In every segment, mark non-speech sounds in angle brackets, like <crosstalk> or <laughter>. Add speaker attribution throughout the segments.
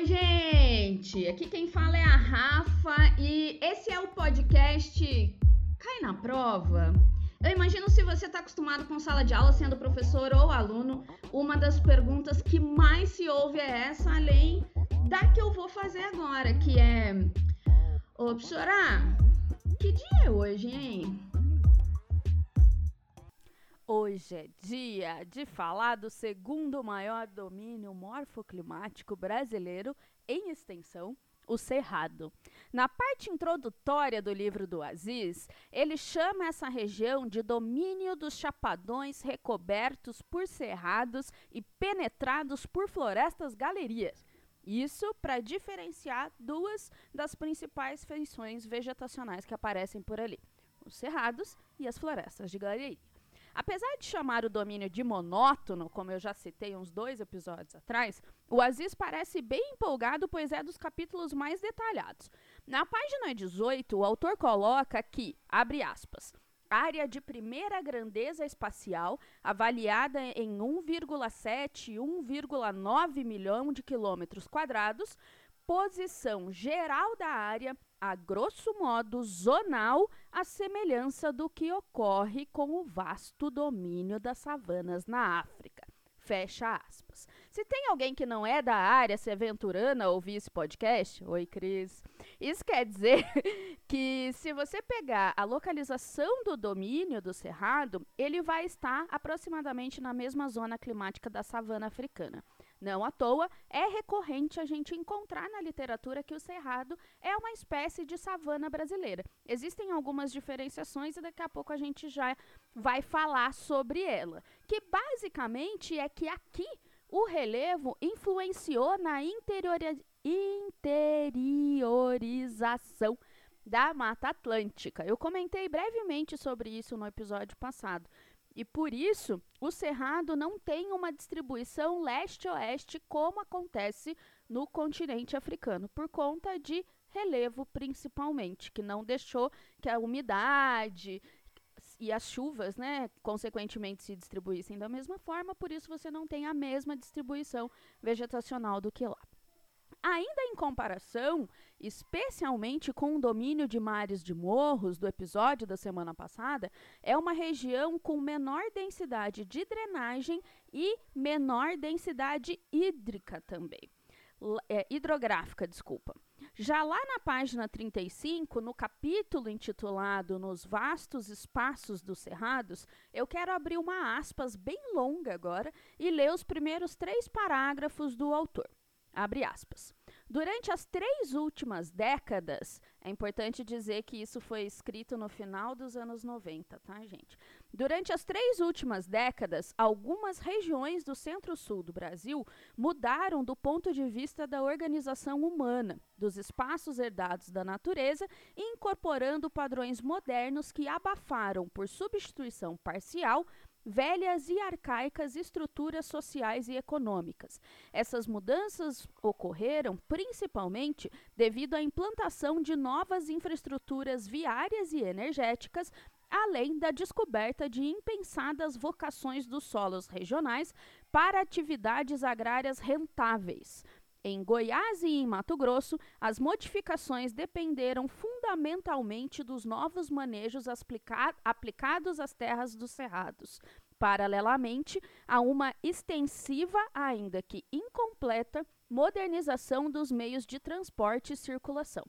Speaker 1: Oi, gente! Aqui quem fala é a Rafa e esse é o podcast Cai na Prova. Eu imagino se você está acostumado com sala de aula, sendo professor ou aluno, uma das perguntas que mais se ouve é essa, além da que eu vou fazer agora, que é: Ô, professora, que dia é hoje, hein?
Speaker 2: Hoje é dia de falar do segundo maior domínio morfoclimático brasileiro em extensão, o Cerrado. Na parte introdutória do livro do Aziz, ele chama essa região de domínio dos chapadões recobertos por cerrados e penetrados por florestas galerias. Isso para diferenciar duas das principais feições vegetacionais que aparecem por ali: os cerrados e as florestas de galeria. Apesar de chamar o domínio de monótono, como eu já citei uns dois episódios atrás, o Aziz parece bem empolgado, pois é dos capítulos mais detalhados. Na página 18, o autor coloca que, abre aspas, área de primeira grandeza espacial, avaliada em 1,7 1,9 milhão de quilômetros quadrados, posição geral da área, a grosso modo zonal, a semelhança do que ocorre com o vasto domínio das savanas na África. Fecha aspas. Se tem alguém que não é da área se aventurando a ouvir esse podcast, oi Cris. Isso quer dizer <laughs> que se você pegar a localização do domínio do cerrado, ele vai estar aproximadamente na mesma zona climática da savana africana. Não à toa, é recorrente a gente encontrar na literatura que o cerrado é uma espécie de savana brasileira. Existem algumas diferenciações e daqui a pouco a gente já vai falar sobre ela. Que basicamente é que aqui o relevo influenciou na interiori interiorização da Mata Atlântica. Eu comentei brevemente sobre isso no episódio passado. E por isso, o cerrado não tem uma distribuição leste-oeste como acontece no continente africano, por conta de relevo principalmente, que não deixou que a umidade e as chuvas, né, consequentemente se distribuíssem da mesma forma, por isso você não tem a mesma distribuição vegetacional do que lá. Ainda em comparação, especialmente com o domínio de mares de morros do episódio da semana passada, é uma região com menor densidade de drenagem e menor densidade hídrica também. É, hidrográfica, desculpa. Já lá na página 35, no capítulo intitulado Nos Vastos Espaços dos Cerrados, eu quero abrir uma aspas bem longa agora e ler os primeiros três parágrafos do autor. Abre aspas. Durante as três últimas décadas, é importante dizer que isso foi escrito no final dos anos 90, tá, gente? Durante as três últimas décadas, algumas regiões do centro-sul do Brasil mudaram do ponto de vista da organização humana, dos espaços herdados da natureza, incorporando padrões modernos que abafaram, por substituição parcial, velhas e arcaicas estruturas sociais e econômicas. Essas mudanças ocorreram principalmente devido à implantação de novas infraestruturas viárias e energéticas, além da descoberta de impensadas vocações dos solos regionais para atividades agrárias rentáveis. Em Goiás e em Mato Grosso, as modificações dependeram fundamentalmente dos novos manejos aplicados às terras dos cerrados, paralelamente a uma extensiva, ainda que incompleta, modernização dos meios de transporte e circulação.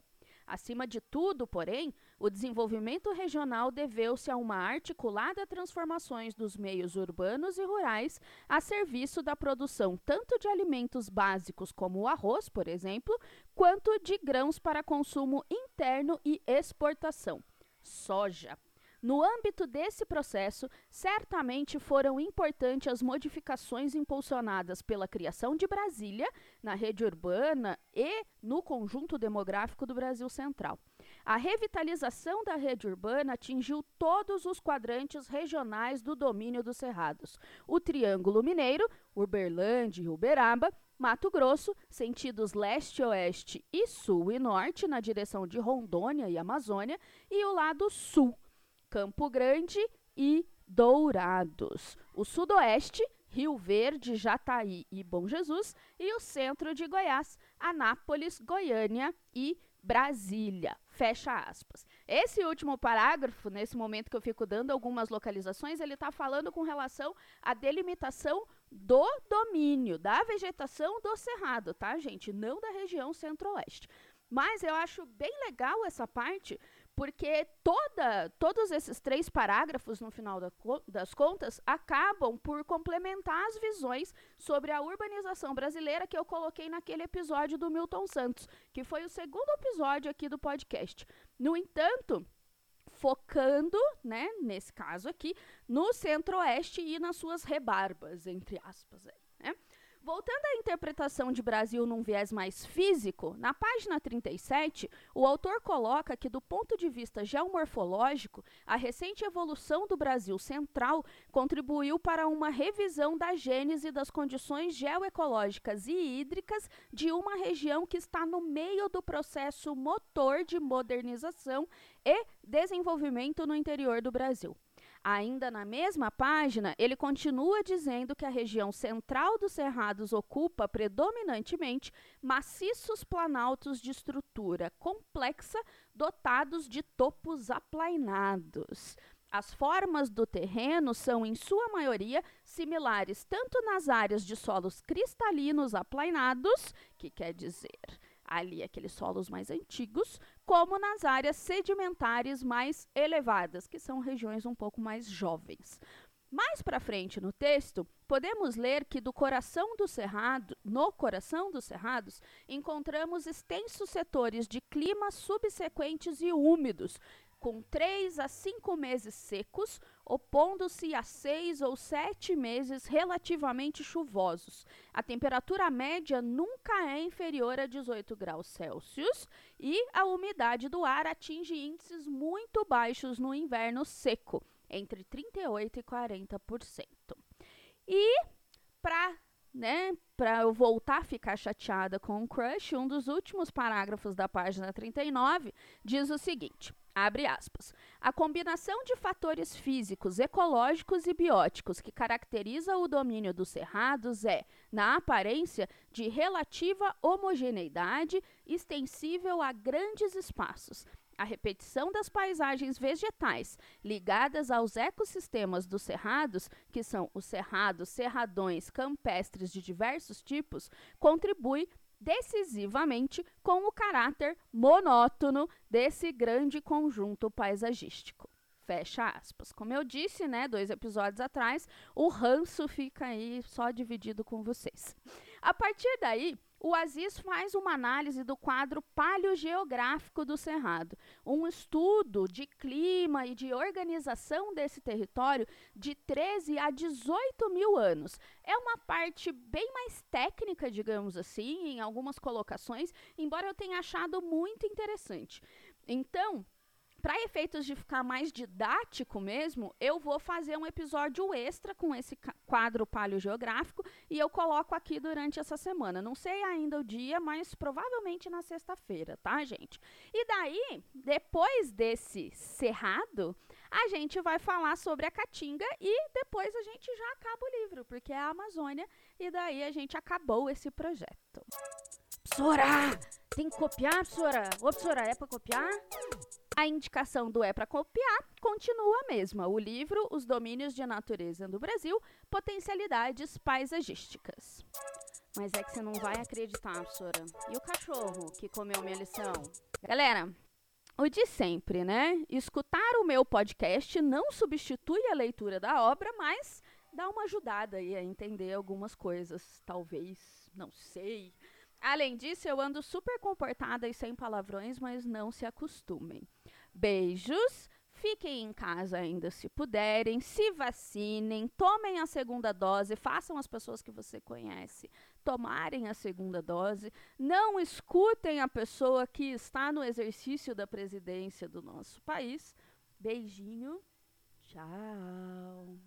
Speaker 2: Acima de tudo, porém, o desenvolvimento regional deveu-se a uma articulada transformações dos meios urbanos e rurais a serviço da produção tanto de alimentos básicos como o arroz, por exemplo, quanto de grãos para consumo interno e exportação. Soja, no âmbito desse processo, certamente foram importantes as modificações impulsionadas pela criação de Brasília na rede urbana e no conjunto demográfico do Brasil Central. A revitalização da rede urbana atingiu todos os quadrantes regionais do domínio dos Cerrados. O Triângulo Mineiro, Uberlândia e Uberaba, Mato Grosso, sentidos leste-oeste e sul e norte, na direção de Rondônia e Amazônia, e o lado sul, Campo Grande e Dourados. O Sudoeste, Rio Verde, Jataí e Bom Jesus, e o centro de Goiás, Anápolis, Goiânia e Brasília. Fecha aspas. Esse último parágrafo, nesse momento que eu fico dando algumas localizações, ele está falando com relação à delimitação do domínio, da vegetação do cerrado, tá, gente? Não da região centro-oeste. Mas eu acho bem legal essa parte, porque toda, todos esses três parágrafos, no final da, das contas, acabam por complementar as visões sobre a urbanização brasileira que eu coloquei naquele episódio do Milton Santos, que foi o segundo episódio aqui do podcast. No entanto, focando, né, nesse caso aqui, no centro-oeste e nas suas rebarbas, entre aspas. Aí? Voltando à interpretação de Brasil num viés mais físico, na página 37, o autor coloca que, do ponto de vista geomorfológico, a recente evolução do Brasil central contribuiu para uma revisão da gênese das condições geoecológicas e hídricas de uma região que está no meio do processo motor de modernização e desenvolvimento no interior do Brasil. Ainda na mesma página, ele continua dizendo que a região central dos Cerrados ocupa predominantemente maciços planaltos de estrutura complexa dotados de topos aplainados. As formas do terreno são, em sua maioria, similares tanto nas áreas de solos cristalinos aplainados, que quer dizer ali aqueles solos mais antigos, como nas áreas sedimentares mais elevadas, que são regiões um pouco mais jovens. Mais para frente no texto, podemos ler que do coração do cerrado, no coração dos cerrados, encontramos extensos setores de climas subsequentes e úmidos, com três a cinco meses secos, opondo-se a seis ou sete meses relativamente chuvosos. A temperatura média nunca é inferior a 18 graus Celsius e a umidade do ar atinge índices muito baixos no inverno seco, entre 38 e 40%. E para né, para eu voltar a ficar chateada com o crush, um dos últimos parágrafos da página 39 diz o seguinte: Abre aspas. A combinação de fatores físicos, ecológicos e bióticos que caracteriza o domínio dos cerrados é, na aparência, de relativa homogeneidade, extensível a grandes espaços. A repetição das paisagens vegetais ligadas aos ecossistemas dos cerrados, que são os cerrados, cerradões, campestres de diversos tipos, contribui decisivamente com o caráter monótono desse grande conjunto paisagístico. Fecha aspas. Como eu disse, né, dois episódios atrás, o ranço fica aí só dividido com vocês. A partir daí, o Aziz faz uma análise do quadro paleogeográfico do Cerrado, um estudo de clima e de organização desse território de 13 a 18 mil anos. É uma parte bem mais técnica, digamos assim, em algumas colocações, embora eu tenha achado muito interessante. Então, para efeitos de ficar mais didático mesmo, eu vou fazer um episódio extra com esse quadro paleogeográfico e eu coloco aqui durante essa semana. Não sei ainda o dia, mas provavelmente na sexta-feira, tá, gente? E daí, depois desse cerrado, a gente vai falar sobre a Caatinga e depois a gente já acaba o livro, porque é a Amazônia e daí a gente acabou esse projeto. Psora! Tem que copiar, Psora? Ô, Psora, é para copiar? A indicação do É para Copiar continua a mesma. O livro Os Domínios de Natureza do Brasil, Potencialidades Paisagísticas. Mas é que você não vai acreditar, professora. E o cachorro que comeu minha lição? Galera, o de sempre, né? Escutar o meu podcast não substitui a leitura da obra, mas dá uma ajudada aí a entender algumas coisas. Talvez, não sei. Além disso, eu ando super comportada e sem palavrões, mas não se acostumem. Beijos. Fiquem em casa ainda se puderem, se vacinem, tomem a segunda dose, façam as pessoas que você conhece tomarem a segunda dose, não escutem a pessoa que está no exercício da presidência do nosso país. Beijinho. Tchau.